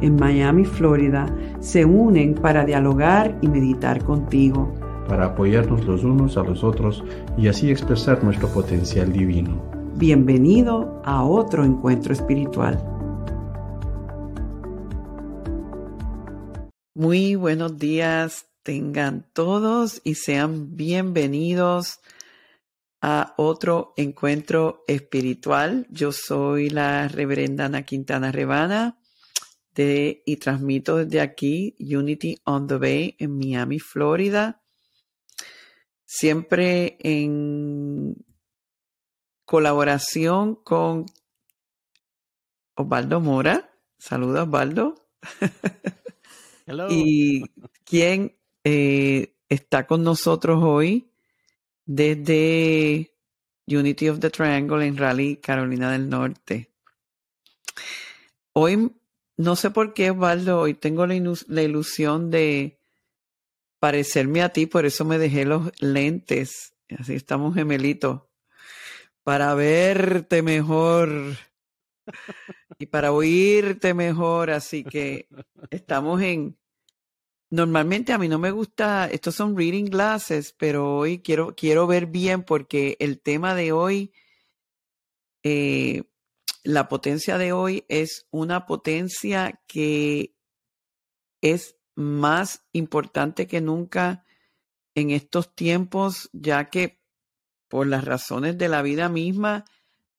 en Miami, Florida, se unen para dialogar y meditar contigo. Para apoyarnos los unos a los otros y así expresar nuestro potencial divino. Bienvenido a otro encuentro espiritual. Muy buenos días tengan todos y sean bienvenidos a otro encuentro espiritual. Yo soy la reverenda Ana Quintana Rebana de, y transmito desde aquí Unity on the Bay en Miami, Florida. Siempre en colaboración con Osvaldo Mora. Saludos, Osvaldo. Hello. y quien eh, está con nosotros hoy desde Unity of the Triangle en Raleigh, Carolina del Norte. Hoy, no sé por qué, Osvaldo, hoy tengo la, ilusión de parecerme a ti, por eso me dejé los lentes, así estamos gemelitos, para verte mejor. Y para oírte mejor, así que estamos en Normalmente a mí no me gusta, estos son reading glasses, pero hoy quiero, quiero ver bien porque el tema de hoy, eh, la potencia de hoy es una potencia que es más importante que nunca en estos tiempos, ya que por las razones de la vida misma,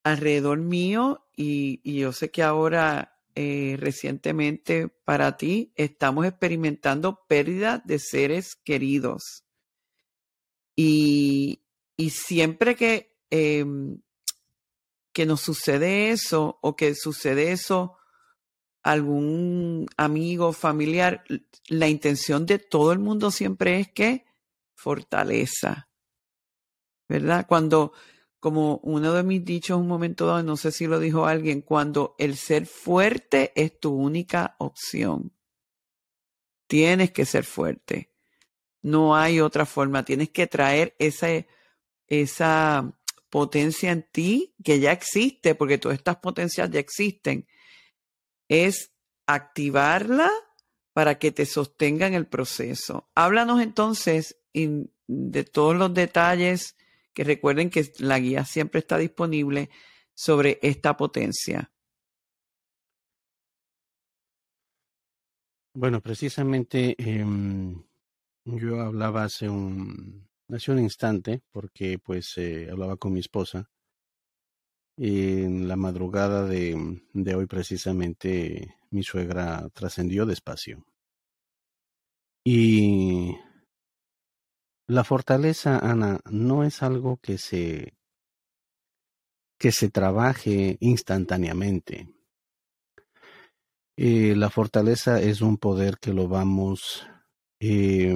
alrededor mío, y, y yo sé que ahora eh, recientemente para ti, estamos experimentando pérdida de seres queridos. Y, siempre que, em, que nos sucede eso o que sucede eso algún amigo, familiar, la intención de todo el mundo siempre es que fortaleza, ¿verdad? Cuando como uno de mis dichos un momento dado, no sé si lo dijo alguien, cuando el ser fuerte es tu única opción. Tienes que ser fuerte. No hay otra forma. Tienes que traer esa, esa potencia en ti que ya existe, porque todas estas potencias ya existen. Es activarla para que te sostenga en el proceso. Háblanos entonces de todos los detalles que recuerden que la guía siempre está disponible sobre esta potencia. Bueno, precisamente em, yo hablaba hace un, hace un instante, porque pues eh, hablaba con mi esposa. En la madrugada de, de hoy precisamente mi suegra trascendió despacio. Y la fortaleza, Ana, no es algo que se que se trabaje instantáneamente. Eh, la fortaleza es un poder que lo vamos, eh,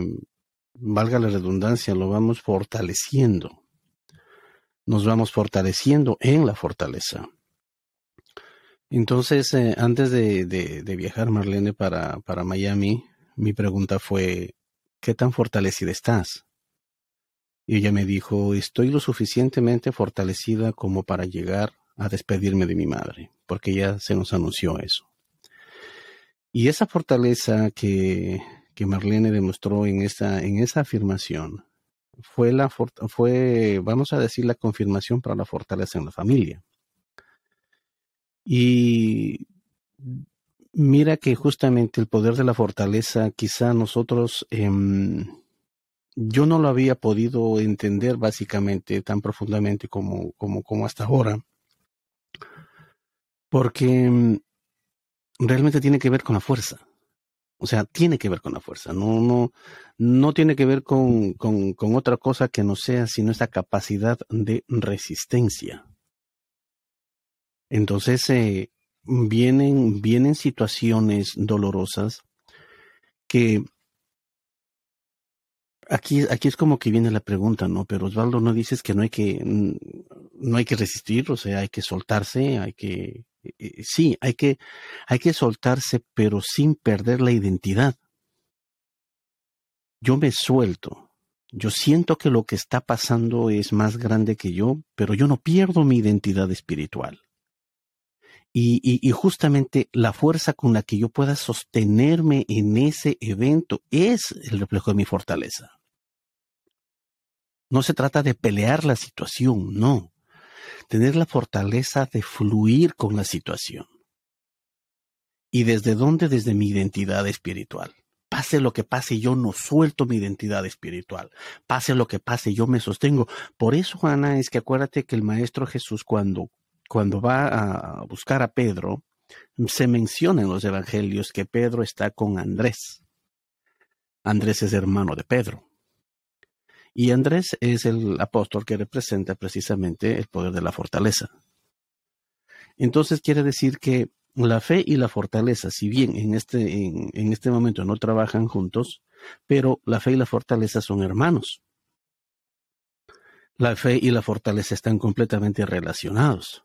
valga la redundancia, lo vamos fortaleciendo. Nos vamos fortaleciendo en la fortaleza. Entonces, eh, antes de, de, viajar, Marlene, para, para Miami, mi pregunta fue, ¿qué tan fortalecida estás? Y ella me dijo, estoy lo suficientemente fortalecida como para llegar a despedirme de mi madre, porque ya se nos anunció eso. Y esa fortaleza que, que Marlene demostró en esa, en esa afirmación fue la fue, vamos a decir, la confirmación para la fortaleza en la familia. Y mira que justamente el poder de la fortaleza, quizá nosotros em, yo no lo había podido entender básicamente tan profundamente como, como, como hasta ahora, porque mm, realmente tiene que ver con la fuerza. O sea, tiene que ver con la fuerza, no, no, no tiene que ver con, con, otra cosa que no sea sino esa capacidad de resistencia. Entonces, eh, vienen, vienen situaciones dolorosas que Aquí, aquí es como que viene la pregunta, ¿no? Pero Osvaldo, ¿no dices que no hay que, no hay que resistir? O sea, hay que soltarse, hay que, eh, eh, sí, hay que, hay que soltarse, pero sin perder la identidad. Yo me suelto. Yo siento que lo que está pasando es más grande que yo, pero yo no pierdo mi identidad espiritual. Y, y, justamente la fuerza con la que yo pueda sostenerme en ese evento es el reflejo de mi fortaleza. No se trata de pelear la situación, no. Tener la fortaleza de fluir con la situación. ¿Y desde dónde? Desde mi identidad espiritual. Pase lo que pase, yo no suelto mi identidad espiritual. Pase lo que pase, yo me sostengo. Por eso, Ana, es que acuérdate que el Maestro Jesús, cuando, cuando va a buscar a Pedro, se menciona en los evangelios que Pedro está con Andrés. Andrés es hermano de Pedro. Y Andrés es el apóstol que representa precisamente el poder de la fortaleza. Entonces quiere decir que la fe y la fortaleza, si bien en este, en, este momento no trabajan juntos, pero la fe y la fortaleza son hermanos. La fe y la fortaleza están completamente relacionados.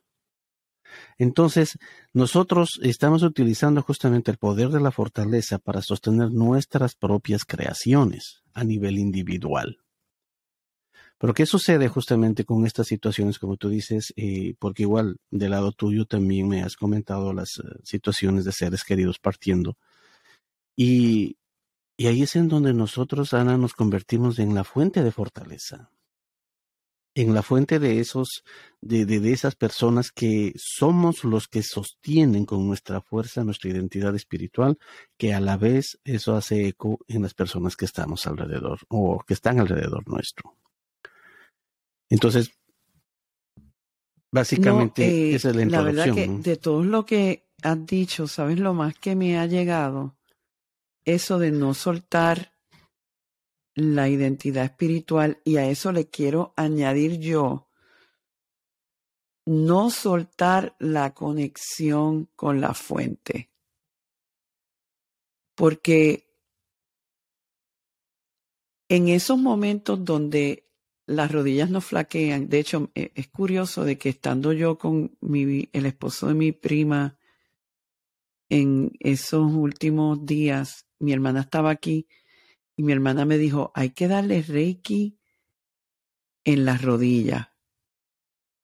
Entonces, nosotros estamos utilizando justamente el poder de la fortaleza para sostener nuestras propias creaciones a nivel individual. Pero ¿qué sucede justamente con estas situaciones, como tú dices? Eh, porque igual del lado tuyo también me has comentado las eh, situaciones de seres queridos partiendo. Y, y ahí es en donde nosotros, Ana, nos convertimos en la fuente de fortaleza. En la fuente de esos, de, de, de esas personas que somos los que sostienen con nuestra fuerza nuestra identidad espiritual, que a la vez eso hace eco en las personas que estamos alrededor o que están alrededor nuestro. Entonces, básicamente eh, esa es la introducción. La verdad que de todo lo que has dicho, ¿sabes lo más que me ha llegado? Eso de no soltar la identidad espiritual y a eso le quiero añadir yo, no soltar la conexión con la fuente. Porque en esos momentos donde las rodillas no flaquean. De hecho, e, es curioso de que estando yo con mi, el esposo de mi prima en esos últimos días, mi hermana estaba aquí y mi hermana me dijo, hay que darle reiki en las rodillas.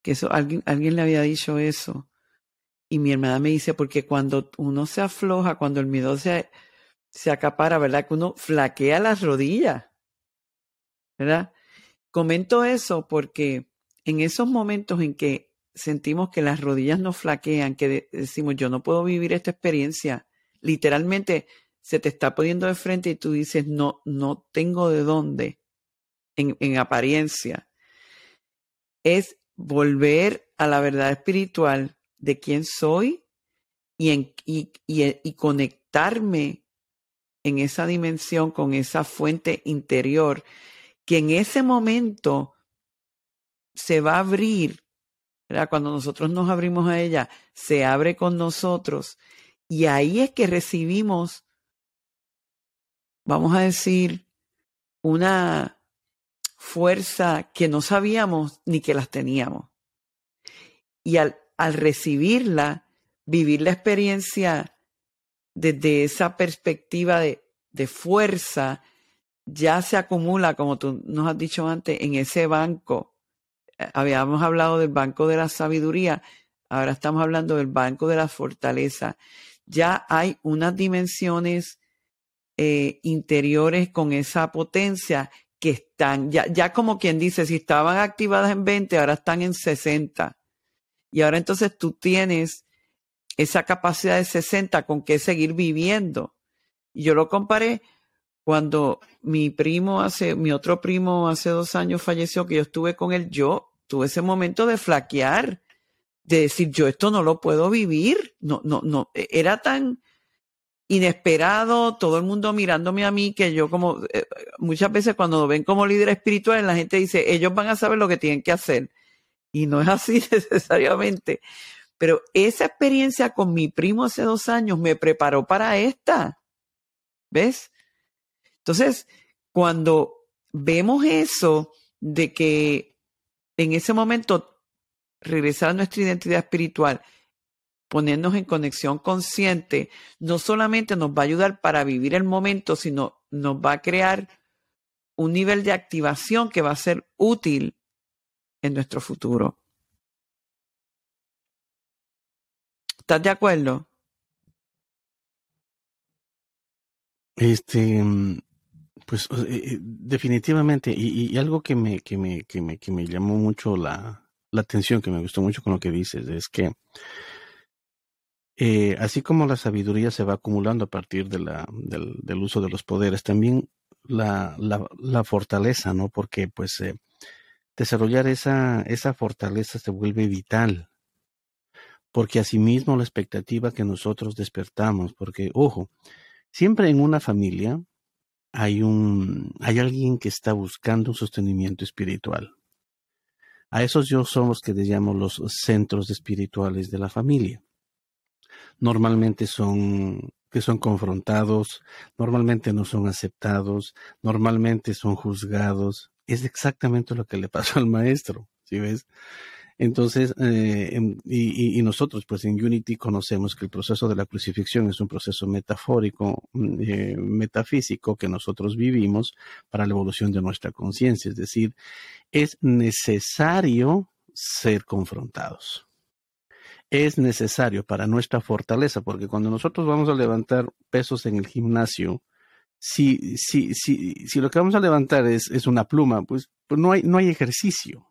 Que eso, alguien, alguien le había dicho eso. Y mi hermana me dice, porque cuando uno se afloja, cuando el miedo se, se acapara, ¿verdad? Que uno flaquea las rodillas. ¿Verdad? Comento eso porque en esos momentos en que sentimos que las rodillas nos flaquean, que decimos yo no puedo vivir esta experiencia, literalmente se te está poniendo de frente y tú dices no, no tengo de dónde en, en apariencia. Es volver a la verdad espiritual de quién soy y, en, y, y, y conectarme en esa dimensión con esa fuente interior que en ese momento se va a abrir, cuando nosotros nos abrimos a ella, se abre con nosotros y ahí es que recibimos, vamos a decir, una fuerza que no sabíamos ni que las teníamos. Y al, al recibirla, vivir la experiencia desde esa perspectiva de, de fuerza, ya se acumula, como tú nos has dicho antes, en ese banco. Eh, habíamos hablado del banco de la sabiduría, ahora estamos hablando del banco de la fortaleza. Ya hay unas dimensiones eh, interiores con esa potencia que están, ya, ya como quien dice, si estaban activadas en 20, ahora están en 60. Y ahora entonces tú tienes esa capacidad de 60 con que seguir viviendo. Y yo lo comparé cuando mi primo hace, mi otro primo hace dos años falleció, que yo estuve con él, yo tuve ese momento de flaquear, de decir, yo esto no lo puedo vivir, no, no, no, e, era tan inesperado, todo el mundo mirándome a mí, que yo como, eh, muchas veces cuando ven como líder espiritual, la gente dice, ellos van a saber lo que tienen que hacer. Y no es así necesariamente. Pero esa experiencia con mi primo hace dos años me preparó para esta. ¿Ves? Entonces, cuando vemos eso de que en ese momento regresar a nuestra identidad espiritual, ponernos en conexión consciente, no solamente nos va a ayudar para vivir el momento, sino nos va a crear un nivel de activación que va a ser útil en nuestro futuro. ¿Estás de acuerdo? Este, pues eh, eh, definitivamente, y, algo que me, que me, que me, que me llamó mucho la, la atención, que me gustó mucho con lo que dices, es que eh, así como la sabiduría se va acumulando a partir del, del uso de los poderes, también la, la, la fortaleza, ¿no? Porque pues desarrollar esa, esa fortaleza se vuelve vital. Porque asimismo la expectativa que nosotros despertamos, porque, ojo, Siempre en una familia hay un hay alguien que está buscando un sostenimiento espiritual. A esos yo son los que le llamo los centros espirituales de la familia. Normalmente son que son confrontados, normalmente no son aceptados, normalmente son juzgados. Es exactamente lo que le pasó al maestro, ¿sí ves? Entonces, eh, y, nosotros, pues en Unity conocemos que el proceso de la crucifixión es un proceso metafórico, mm, eh, metafísico que nosotros vivimos para la evolución de nuestra conciencia. Es decir, es necesario ser confrontados. Es necesario para nuestra fortaleza, porque cuando nosotros vamos a levantar pesos en el gimnasio, si, si, si, si lo que vamos a levantar es, es una pluma, pues, pues no, hay, no hay ejercicio.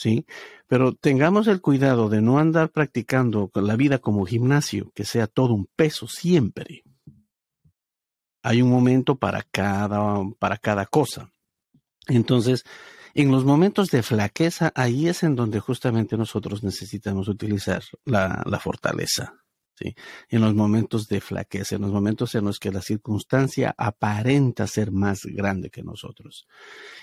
¿Sí? Pero tengamos el cuidado de no andar practicando la vida como gimnasio, que sea todo un peso siempre. Hay un momento para cada, para cada cosa. Entonces, en los momentos de flaqueza, ahí es en donde justamente nosotros necesitamos utilizar la, la fortaleza en los momentos de flaqueza, en los momentos en los que la circunstancia aparenta ser más grande que nosotros.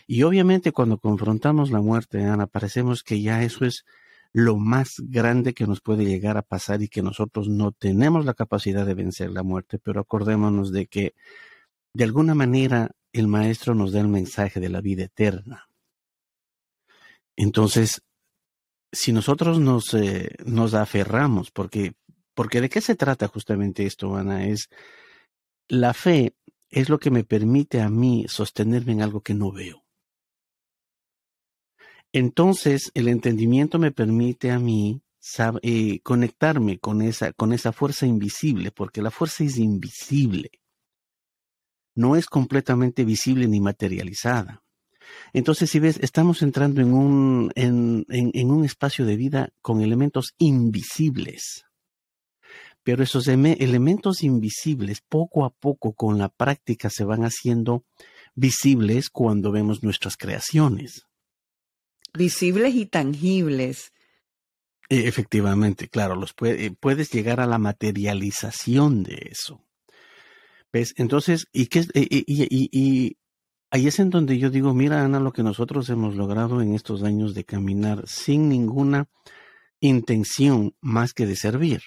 Y obviamente cuando confrontamos la muerte, Ana, parecemos que ya eso es lo más grande que nos puede llegar a pasar y que nosotros no tenemos la capacidad de vencer la muerte, pero acordémonos de que de alguna manera el Maestro nos da el mensaje de la vida eterna. Entonces, si nosotros nos, eh, nos aferramos, porque porque de qué se trata justamente esto, Ana, es la fe es lo que me permite a mí sostenerme en algo que no veo. Entonces, el entendimiento me permite a mí eh, conectarme con esa, con esa fuerza invisible, porque la fuerza es invisible. No es completamente visible ni materializada. Entonces, si ves, estamos entrando en un, en un espacio de vida con elementos invisibles. Pero esos elementos invisibles poco a poco con la práctica se van haciendo visibles cuando vemos nuestras creaciones. Visibles y tangibles. E, efectivamente, claro, los eh, puedes llegar a la materialización de eso. ¿Ves? Entonces, ¿y, qué, y, y ahí es en donde yo digo, mira, Ana, lo que nosotros hemos logrado en estos años de caminar sin ninguna intención más que de servir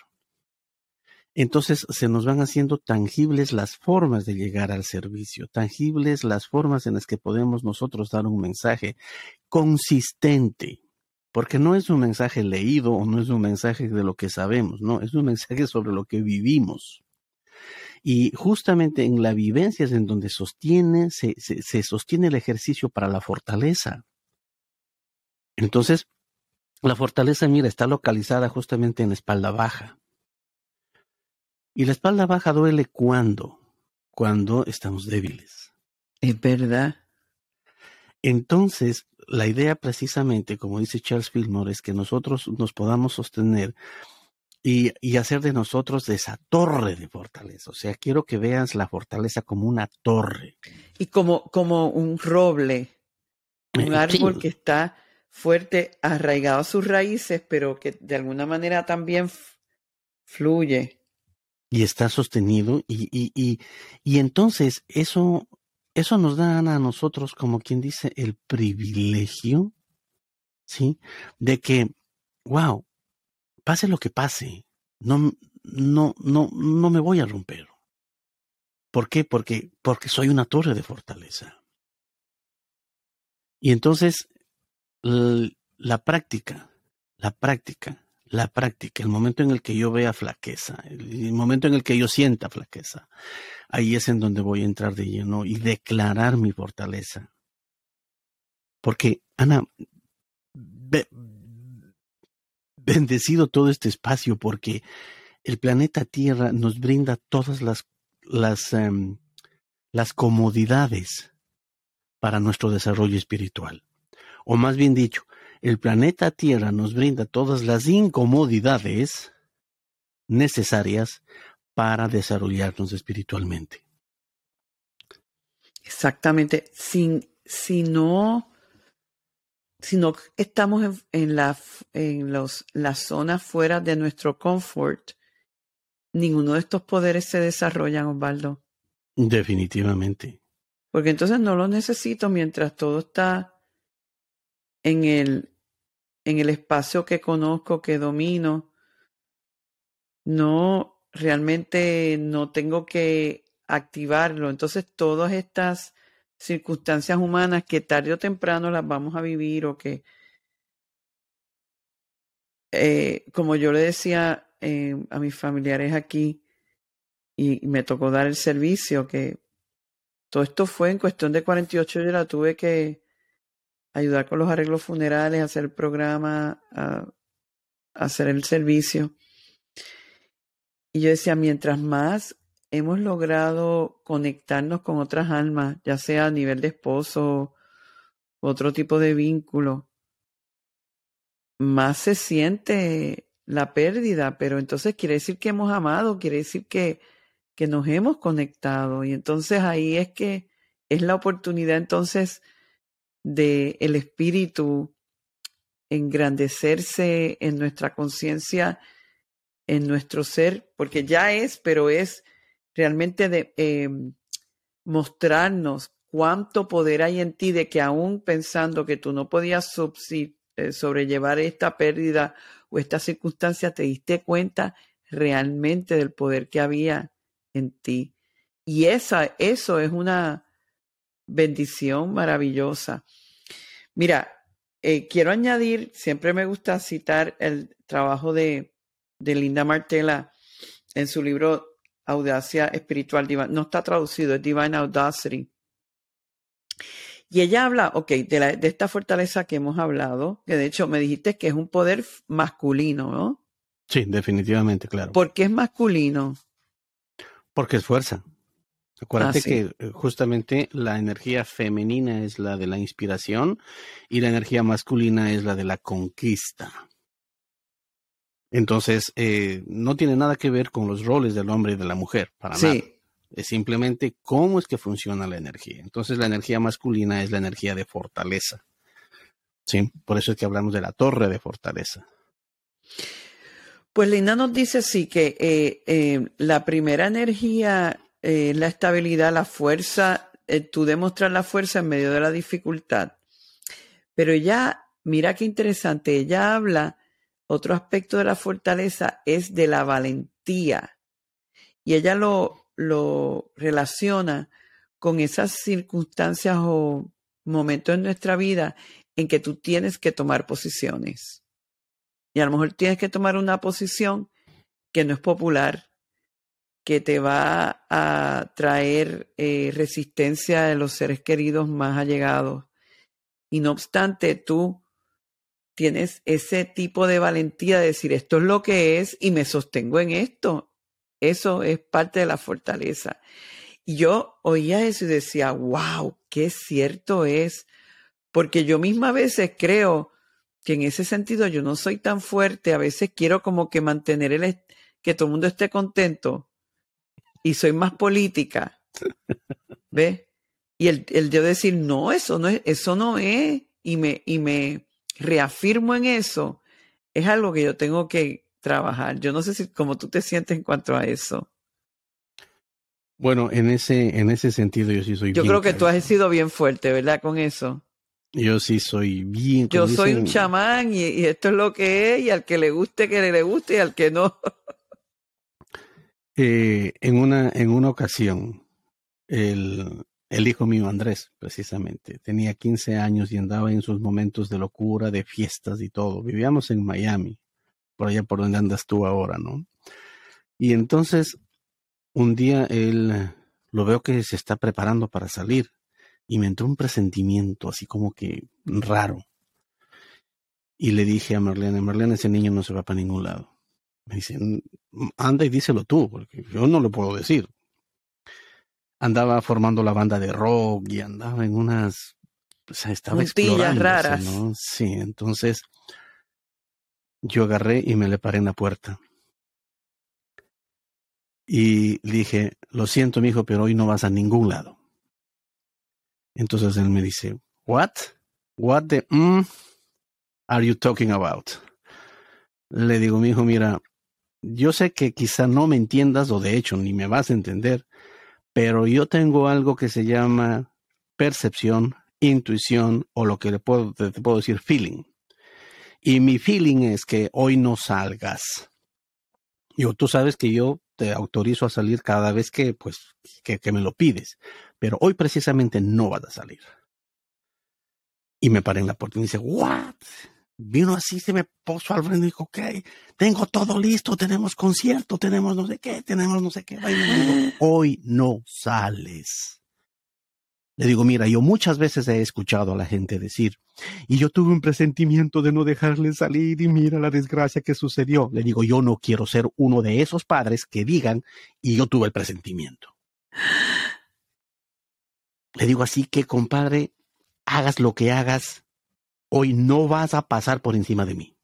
entonces se nos van haciendo tangibles las formas de llegar al servicio, tangibles las formas en las que podemos nosotros dar un mensaje consistente, porque no es un mensaje leído o no es un mensaje de lo que sabemos, no, es un mensaje sobre lo que vivimos. Y justamente en la vivencia es en donde sostiene, se, se sostiene el ejercicio para la fortaleza. Entonces, la fortaleza, mira, está localizada justamente en la espalda baja. Y la espalda baja duele cuando, cuando estamos débiles. Es verdad. Entonces, la idea precisamente, como dice Charles Fillmore, es que nosotros nos podamos sostener y, y, hacer de nosotros esa torre de fortaleza. O sea, quiero que veas la fortaleza como una torre. Y como, como un roble, un eh, árbol que está fuerte, arraigado a sus raíces, pero que de alguna manera también fluye y está sostenido y, y, y, y entonces eso, eso nos da a nosotros, como quien dice, el privilegio, ¿sí? De que, wow, pase lo que pase, no, no, no, no me voy a romper. ¿Por qué? Porque, porque soy una torre de fortaleza. Y entonces, la práctica, la práctica, la práctica, el momento en el que yo vea flaqueza, el momento en el que yo sienta flaqueza, ahí es en donde voy a entrar de lleno y declarar mi fortaleza. Porque, Ana, bendecido todo este espacio porque el planeta Tierra nos brinda todas las, las, em, las comodidades para nuestro desarrollo espiritual. O más bien dicho, el planeta Tierra nos brinda todas las incomodidades necesarias para desarrollarnos espiritualmente. Exactamente. Si, si no, si no estamos en, la, en los, las zonas fuera de nuestro confort, ninguno de estos poderes se desarrollan, Osvaldo. Definitivamente. Porque entonces no lo necesito mientras todo está en el, en el espacio que conozco, que domino. No, realmente no tengo que activarlo. Entonces todas estas circunstancias humanas que tarde o temprano las vamos a vivir o que, eh, como yo le decía eh, a mis familiares aquí, y me tocó dar el servicio, que todo esto fue en cuestión de 48 horas, tuve que ayudar con los arreglos funerales, hacer el programa, hacer el servicio. Y yo decía, mientras más hemos logrado conectarnos con otras almas, ya sea a nivel de esposo, otro tipo de vínculo, más se siente la pérdida, pero entonces quiere decir que hemos amado, quiere decir que, que nos hemos conectado y entonces ahí es que es la oportunidad entonces de el espíritu engrandecerse en nuestra conciencia, en nuestro ser, porque ya es, pero es realmente de em, mostrarnos cuánto poder hay en ti de que aún pensando que tú no podías eh, sobrellevar esta pérdida o esta circunstancia, te diste cuenta realmente del poder que había en ti. Y esa, eso es una bendición maravillosa. Mira, eh, quiero añadir, siempre me gusta citar el trabajo de, de Linda Martela en su libro Audacia Espiritual Divina. No está traducido, es Divine Audacity. Y ella habla, ok, de, de esta fortaleza que hemos hablado, que de hecho me dijiste que es un poder masculino, ¿no? Sí, definitivamente, claro. ¿Por qué es masculino? Porque es fuerza. Acuérdate ah, que eh, justamente la energía femenina es la de la inspiración y la energía masculina es la de la conquista. Entonces, eh, no tiene nada que ver con los roles del hombre y de la mujer, para nada. Es simplemente cómo es que funciona la energía. Entonces, la energía masculina es la energía de fortaleza. Sí, por eso es que hablamos de la torre de fortaleza. Pues Linda nos dice sí que eh, eh, la primera energía es la estabilidad, la fuerza, tú demostrar la fuerza en medio de la dificultad. Pero ya, mira qué interesante, ella habla otro aspecto de la fortaleza es de la valentía. Y ella lo, lo relaciona con esas circunstancias o momentos en nuestra vida en que tú tienes que tomar posiciones. Y a lo mejor tienes que tomar una posición que no es popular, que te va a traer eh, resistencia de los seres queridos más allegados. Y no obstante, tú tienes ese tipo de valentía de decir esto es lo que es y me sostengo en esto. Eso es parte de la fortaleza. Y yo oía eso y decía, wow, qué cierto es, porque yo misma a veces creo que en ese sentido yo no soy tan fuerte, a veces quiero como que mantener el, que todo el mundo esté contento y soy más política, ¿ves? Y el, el yo decir, no, eso no es, eso no es, y me, y me, reafirmo en eso, es algo que yo tengo que trabajar. Yo no sé si cómo tú te sientes en cuanto a eso. Bueno, en ese, en ese sentido yo sí soy Yo creo que tú has sido bien fuerte, ¿verdad? Con eso. Yo sí soy bien. Yo soy un chamán y, esto es lo que es, y al que le guste, que le guste, y al que no. Eh, en, una, en una ocasión, el, el hijo mío Andrés, precisamente. Tenía 15 años y andaba en sus momentos de locura, de fiestas y todo. Vivíamos en Miami, por allá por donde andas tú ahora, ¿no? Y entonces, un día él lo veo que se está preparando para salir y me entró un presentimiento así como que raro. Y le dije a Marlene, Marlene, ese niño no se va para ningún lado. Me dice, anda y díselo tú, porque yo no lo puedo decir. Andaba formando la banda de rock y andaba en unas, o sea, estaba explorando, raras. ¿no? Sí, entonces yo agarré y me le paré en la puerta. Y dije, lo siento, mijo, pero hoy no vas a ningún lado. Entonces él me dice, What? What the mm, are you talking about? Le digo, mi hijo, mira, yo sé que quizá no me entiendas o de hecho ni me vas a entender, pero yo tengo algo que se llama percepción, intuición o lo que le puedo, te puedo decir feeling. Y mi feeling es que hoy no salgas. Yo, tú sabes que yo te autorizo a salir cada vez que, pues, que, que me lo pides pero hoy precisamente no vas a salir. Y me paré en la puerta y me dice, ¿what? Vino así, se me puso al frente y dijo, ok, tengo todo listo, tenemos concierto, tenemos no sé qué, tenemos no sé qué. hoy no sales. Le digo, mira, yo muchas veces he escuchado a la gente decir, y yo tuve un presentimiento de no dejarle salir y mira la desgracia que sucedió. Le digo, yo no quiero ser uno de esos padres que digan, y yo tuve el presentimiento. Le digo así que, compadre, hagas lo que hagas, hoy no vas a pasar por encima de mí.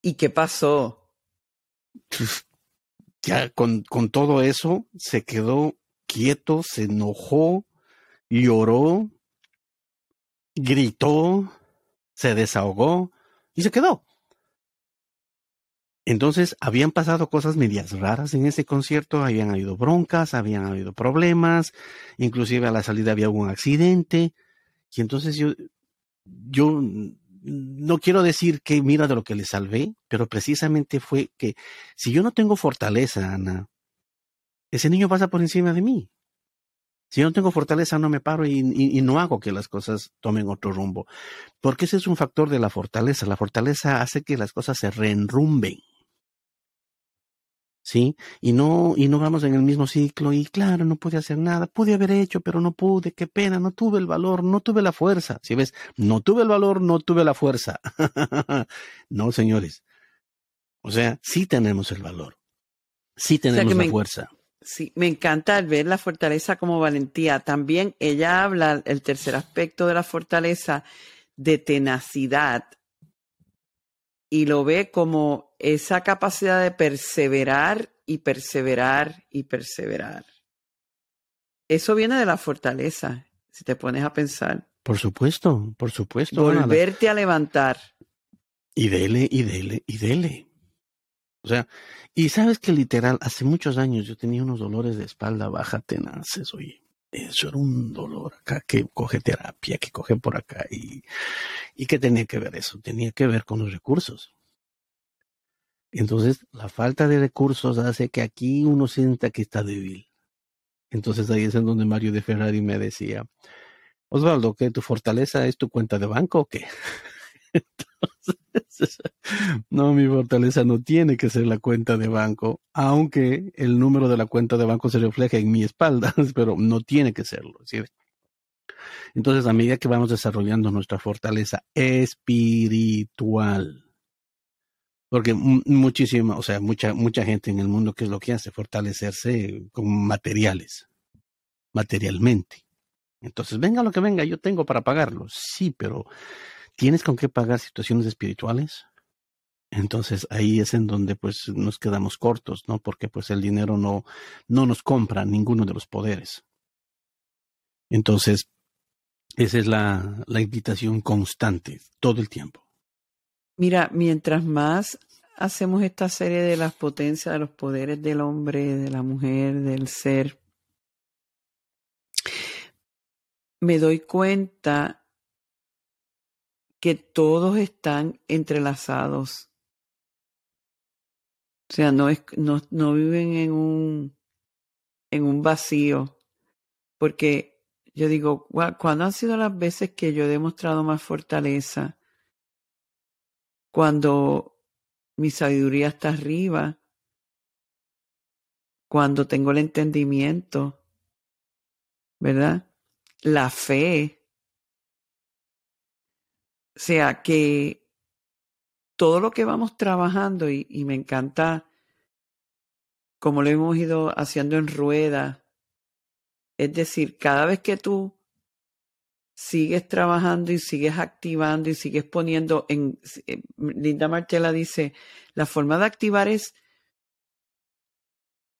¿Y qué pasó? Ya con, con todo eso se quedó quieto, se enojó, lloró, gritó, se desahogó y se quedó. Entonces, habían pasado cosas medias raras en ese concierto, habían habido broncas, habían habido problemas, inclusive a la salida había un accidente. Y entonces yo, yo no quiero decir que mira de lo que le salvé, pero precisamente fue que si yo no tengo fortaleza, Ana, ese niño pasa por encima de mí. Si yo no tengo fortaleza, no me paro y, no hago que las cosas tomen otro rumbo. Porque ese es un factor de la fortaleza. La fortaleza hace que las cosas se reenrumben. ¿Sí? Y no, y no vamos en el mismo ciclo y claro, no pude hacer nada, pude haber hecho, pero no pude, qué pena, no tuve el valor, no tuve la fuerza. Si ves, no tuve el valor, no tuve la fuerza. no, señores. O sea, sí tenemos el valor, sí tenemos la fuerza. Sí, me encanta ver la fortaleza como valentía. También ella habla, el tercer aspecto de la fortaleza, de tenacidad y lo ve como esa capacidad de perseverar y perseverar y perseverar. Eso viene de la fortaleza, si te pones a pensar. Por supuesto, por supuesto. Volverte a levantar. Y dele, y dele, y dele. O sea, y sabes que literal, hace muchos años yo tenía unos dolores de espalda baja tenaces, oye. Eso era un dolor acá que coge terapia, que coge por acá. Y, ¿Y qué tenía que ver eso? Tenía que ver con los recursos. Entonces, la falta de recursos hace que aquí uno sienta que está débil. Entonces ahí es en donde Mario de Ferrari me decía, Osvaldo, ¿qué tu fortaleza es tu cuenta de banco o qué? Entonces, no, mi fortaleza no tiene que ser la cuenta de banco, aunque el número de la cuenta de banco se refleja en mi espalda, pero no tiene que serlo. Entonces, a medida que vamos desarrollando nuestra fortaleza espiritual, porque muchísima, o sea, mucha, mucha gente en el mundo, ¿qué es lo que hace? Fortalecerse con materiales, materialmente. Entonces, venga lo que venga, yo tengo para pagarlo. Sí, pero ¿tienes con qué pagar situaciones espirituales? Entonces ahí es en donde pues nos quedamos cortos, ¿no? Porque pues el dinero no, no nos compra ninguno de los poderes. Entonces, esa es la, la invitación constante, todo el tiempo. Mira, mientras más hacemos esta serie de las potencias, de los poderes del hombre, de la mujer, del ser, me doy cuenta que todos están entrelazados. O sea, no, es, no, no viven en un, en un vacío, porque yo digo, ¿cuándo han sido las veces que yo he demostrado más fortaleza? Cuando mi sabiduría está arriba, cuando tengo el entendimiento, ¿verdad? La fe. O sea que todo lo que vamos trabajando, y, me encanta como lo hemos ido haciendo en rueda, es decir, cada vez que tú sigues trabajando y sigues activando y sigues poniendo en... Eh, Linda Martela dice, la forma de activar es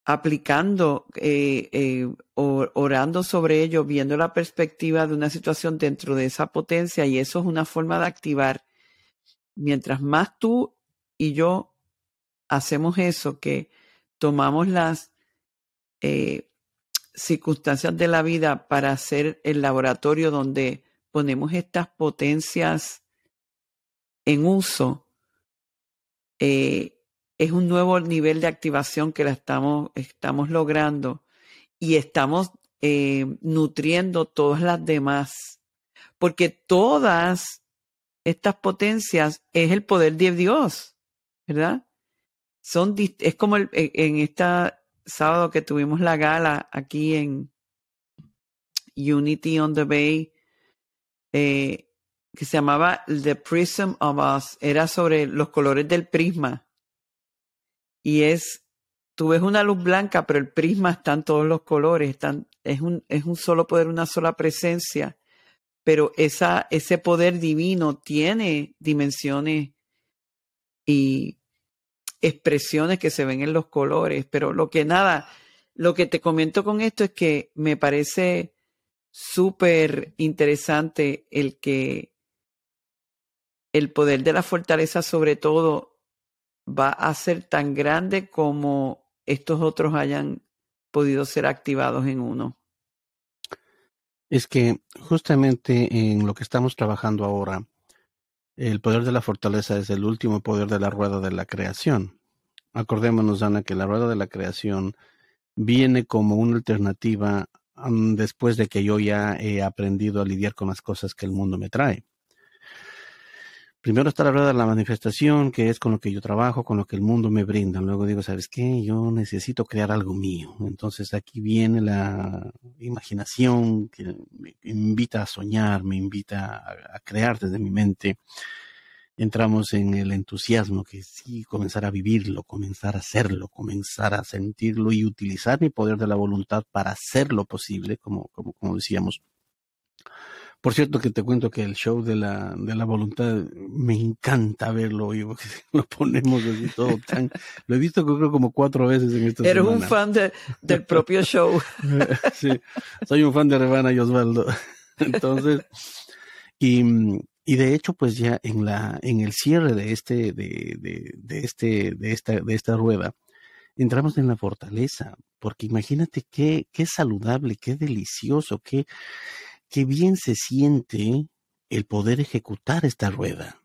aplicando, eh, eh, orando sobre ello, viendo la perspectiva de una situación dentro de esa potencia y eso es una forma de activar. Mientras más tú y yo hacemos eso, que tomamos las circunstancias de la vida para hacer el laboratorio donde ponemos estas potencias en uso, eh, es un nuevo nivel de activación que la estamos, estamos logrando y estamos eh, nutriendo todas las demás, porque todas estas potencias es el poder de Dios, ¿verdad? Son, es como el, en esta sábado que tuvimos la gala aquí en Unity on the Bay, eh, que se llamaba The Prism of Us, era sobre los colores del prisma. Y es, tú ves una luz blanca, pero el prisma está en todos los colores, están, es, un, es un solo poder, una sola presencia, pero esa, ese poder divino tiene dimensiones y expresiones que se ven en los colores, pero lo que nada, lo que te comento con esto es que me parece súper interesante el que el poder de la fortaleza sobre todo va a ser tan grande como estos otros hayan podido ser activados en uno. Es que justamente en lo que estamos trabajando ahora, el poder de la fortaleza es el último poder de la rueda de la creación. Acordémonos, Ana, que la rueda de la creación viene como una alternativa mm, después de que yo ya he aprendido a lidiar con las cosas que el mundo me trae. Primero está la rueda de la manifestación, que es con lo que yo trabajo, con lo que el mundo me brinda. Luego digo, ¿sabes qué? Yo necesito crear algo mío. Entonces aquí viene la imaginación que me invita a soñar, me invita a, crear desde mi mente. Entramos en el entusiasmo que sí, comenzar a vivirlo, comenzar a hacerlo, comenzar a sentirlo y utilizar mi poder de la voluntad para hacerlo posible, como, como, como decíamos. Por cierto que te cuento que el show de la, de la voluntad me encanta verlo y lo ponemos así todo tan... Lo he visto creo como cuatro veces en esta Eres un fan del propio show. sí, soy un fan de Rebana y Osvaldo. Entonces, y, y de hecho, pues ya en la, en el cierre de este, de, de, de este, de esta, de esta rueda, entramos en la fortaleza, porque imagínate qué, qué saludable, qué delicioso, qué, qué bien se siente el poder ejecutar esta rueda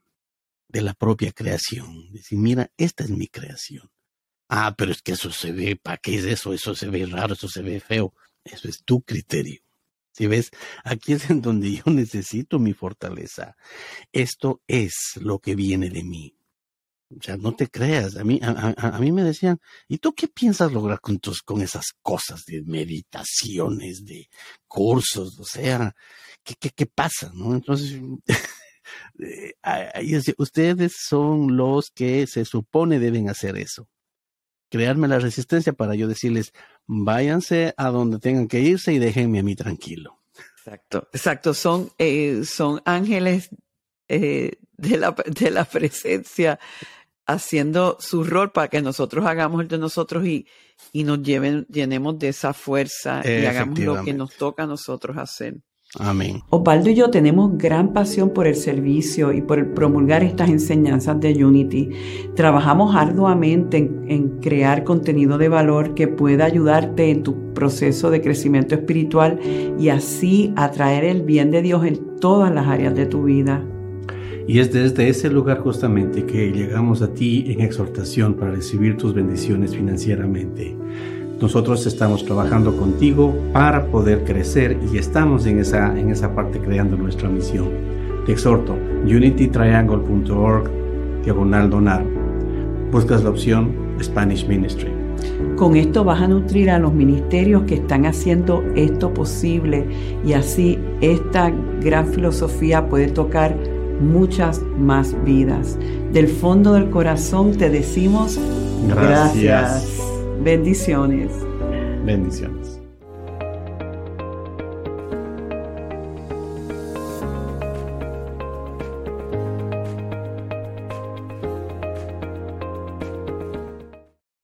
de la propia creación. Decir, mira, esta es mi creación. Ah, pero es que eso se ve, ¿para qué es eso? Eso se ve raro, eso se ve feo. Eso es tu criterio. Si ves, aquí es en donde yo necesito mi fortaleza. Esto es lo que viene de mí. O sea, no te creas. A mí, a, mí me decían, ¿y tú qué piensas lograr con, tus, con esas cosas de meditaciones, de cursos? O sea, ¿qué, qué, qué pasa? ¿no? Entonces, eh, ustedes son los que se supone deben hacer eso. Crearme la resistencia para yo decirles, váyanse a donde tengan que irse y déjenme a mí tranquilo. Exacto, exacto. Son, eh, son ángeles eh, de, la, de la presencia haciendo su rol para que nosotros hagamos el de nosotros y, y nos lleven, llenemos de esa fuerza y hagamos lo que nos toca a nosotros hacer. Amén. Osvaldo y yo tenemos gran pasión por el servicio y por el promulgar estas enseñanzas de Unity. Trabajamos arduamente en, en, crear contenido de valor que pueda ayudarte en tu proceso de crecimiento espiritual y así atraer el bien de Dios en todas las áreas de tu vida. Y es desde ese lugar justamente que llegamos a ti en exhortación para recibir tus bendiciones financieramente. Nosotros estamos trabajando contigo para poder crecer y estamos en esa, en esa parte creando nuestra misión. Te exhorto, unitytriangle.org, diagonal donar. Buscas la opción Spanish Ministry. Con esto vas a nutrir a los ministerios que están haciendo esto posible y así esta gran filosofía puede tocar muchas más vidas. Del fondo del corazón te decimos gracias. gracias. Bendiciones. Bendiciones.